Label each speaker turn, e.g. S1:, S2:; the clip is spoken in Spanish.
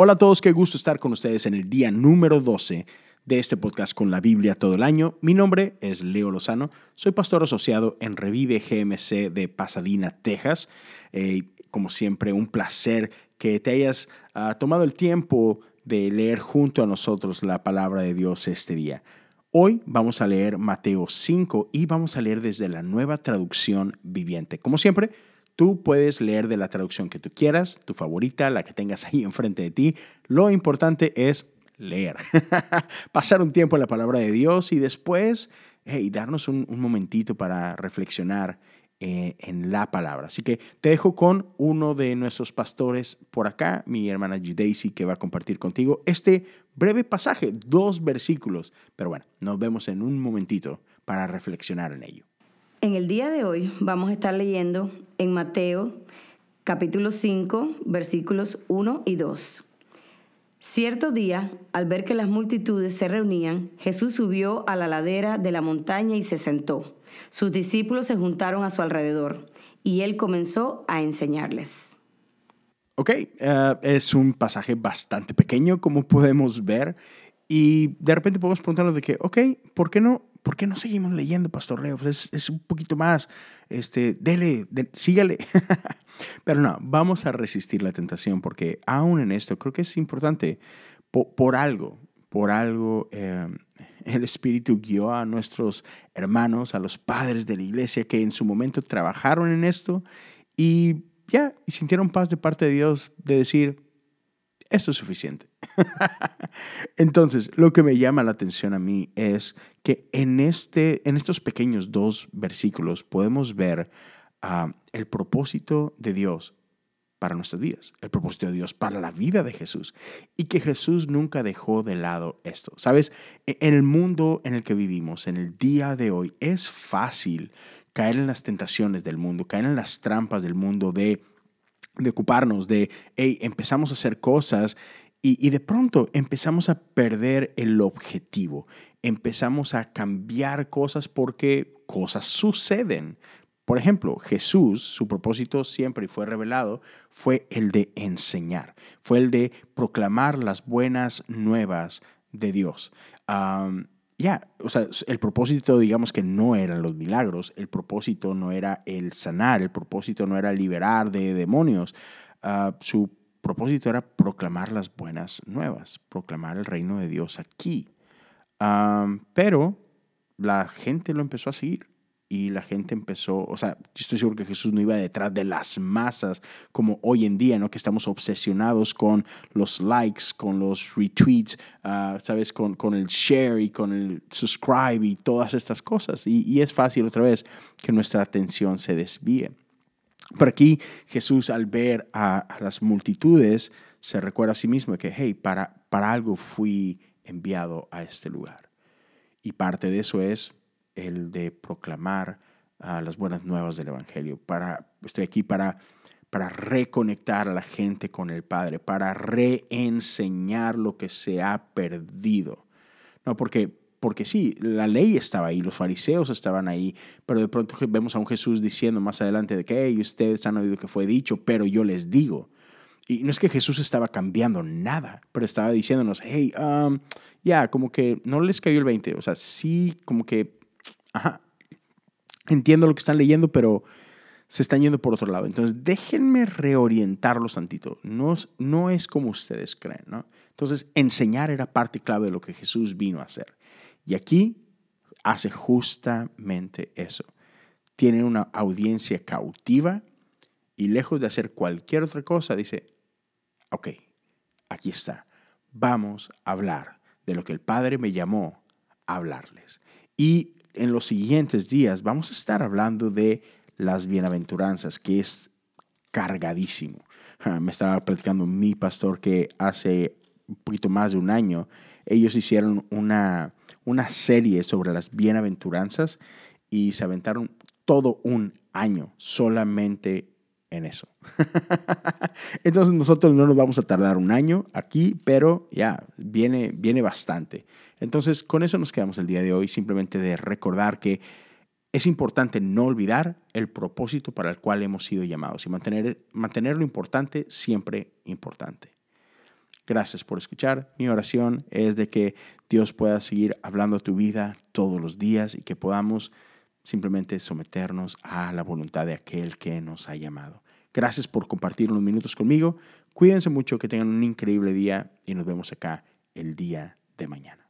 S1: Hola a todos, qué gusto estar con ustedes en el día número 12 de este podcast con la Biblia todo el año. Mi nombre es Leo Lozano, soy pastor asociado en Revive GMC de Pasadena, Texas. Eh, como siempre, un placer que te hayas ah, tomado el tiempo de leer junto a nosotros la palabra de Dios este día. Hoy vamos a leer Mateo 5 y vamos a leer desde la nueva traducción viviente. Como siempre, Tú puedes leer de la traducción que tú quieras, tu favorita, la que tengas ahí enfrente de ti. Lo importante es leer, pasar un tiempo en la palabra de Dios y después hey, darnos un, momentito para reflexionar eh, en la palabra. Así que te dejo con uno de nuestros pastores por acá, mi hermana G. Daisy, que va a compartir contigo este breve pasaje, dos versículos. Pero bueno, nos vemos en un momentito para reflexionar en ello.
S2: En el día de hoy vamos a estar leyendo en Mateo capítulo 5 versículos 1 y 2. Cierto día, al ver que las multitudes se reunían, Jesús subió a la ladera de la montaña y se sentó. Sus discípulos se juntaron a su alrededor y él comenzó a enseñarles.
S1: Ok, eh, es un pasaje bastante pequeño, como podemos ver, y de repente podemos preguntarnos de que, ok, ¿por qué no ¿por qué no seguimos leyendo, Pastor Leo? Pues es, un poquito más, este, dele, sígale. Pero no, vamos a resistir la tentación porque aún en esto creo que es importante, por, algo, por algo em, el Espíritu guió a nuestros hermanos, a los padres de la iglesia que en su momento trabajaron en esto y ya, y sintieron paz de parte de Dios de decir, eso es suficiente. Entonces, lo que me llama la atención a mí es que en, este, en estos pequeños dos versículos podemos ver ah, el propósito de Dios para nuestras vidas, el propósito de Dios para la vida de Jesús y que Jesús nunca dejó de lado esto. Sabes, e, en el mundo en el que vivimos, en el día de hoy, es fácil caer en las tentaciones del mundo, caer en las trampas del mundo de de ocuparnos, de, hey, empezamos a hacer cosas y, de pronto empezamos a perder el objetivo, empezamos a cambiar cosas porque cosas suceden. Por ejemplo, Jesús, su propósito siempre fue revelado, fue el de enseñar, fue el de proclamar las buenas nuevas de Dios. Ya, o sea, el propósito, digamos que no eran los milagros, el propósito no era el sanar, el propósito no era liberar de demonios, ah, su propósito era proclamar las buenas nuevas, proclamar el reino de Dios aquí. pero la gente lo empezó a seguir y la gente empezó, o sea, yo estoy seguro que Jesús no iba detrás de las masas como hoy en día, ¿no? Que estamos obsesionados con los likes, con los retweets, ah, ¿sabes? Con, con, el share y con el subscribe y todas estas cosas. Y, es fácil otra vez que nuestra atención se desvíe. Por aquí Jesús al ver a, a las multitudes se recuerda a sí mismo que, hey, para, para algo fui enviado a este lugar. Y parte de eso es el de proclamar ah, las buenas nuevas del Evangelio. Para, estoy aquí para, para reconectar a la gente con el Padre, para reenseñar lo que se ha perdido. No, porque, porque sí, la ley estaba ahí, los fariseos estaban ahí, pero de pronto vemos a un Jesús diciendo más adelante de que ustedes han oído que fue dicho, pero yo les digo. Y no es que Jesús estaba cambiando nada, pero estaba diciéndonos, hey, um, ya, como que no les cayó el 20. O sea, sí, como que ajá, entiendo lo que están leyendo, pero se están yendo por otro lado. Entonces, déjenme reorientarlos tantito. No, no es como ustedes creen, ¿no? Entonces, enseñar era parte clave de lo que Jesús vino a hacer. Y aquí hace justamente eso. Tiene una audiencia cautiva y lejos de hacer cualquier otra cosa, dice, ok, aquí está. Vamos a hablar de lo que el Padre me llamó a hablarles. Y en los siguientes días vamos a estar hablando de las bienaventuranzas, que es cargadísimo. Me estaba platicando mi pastor que hace un poquito más de un año, ellos hicieron una, una serie sobre las bienaventuranzas y se aventaron todo un año solamente en eso. Entonces nosotros no nos vamos a tardar un año aquí, pero ya viene, viene bastante. Entonces con eso nos quedamos el día de hoy, simplemente de recordar que es importante no olvidar el propósito para el cual hemos sido llamados y mantener, mantener lo importante siempre importante. Gracias por escuchar. Mi oración es de que Dios pueda seguir hablando a tu vida todos los días y que podamos simplemente someternos a la voluntad de aquel que nos ha llamado. Gracias por compartir unos minutos conmigo. Cuídense mucho, que tengan un increíble día y nos vemos acá el día de mañana.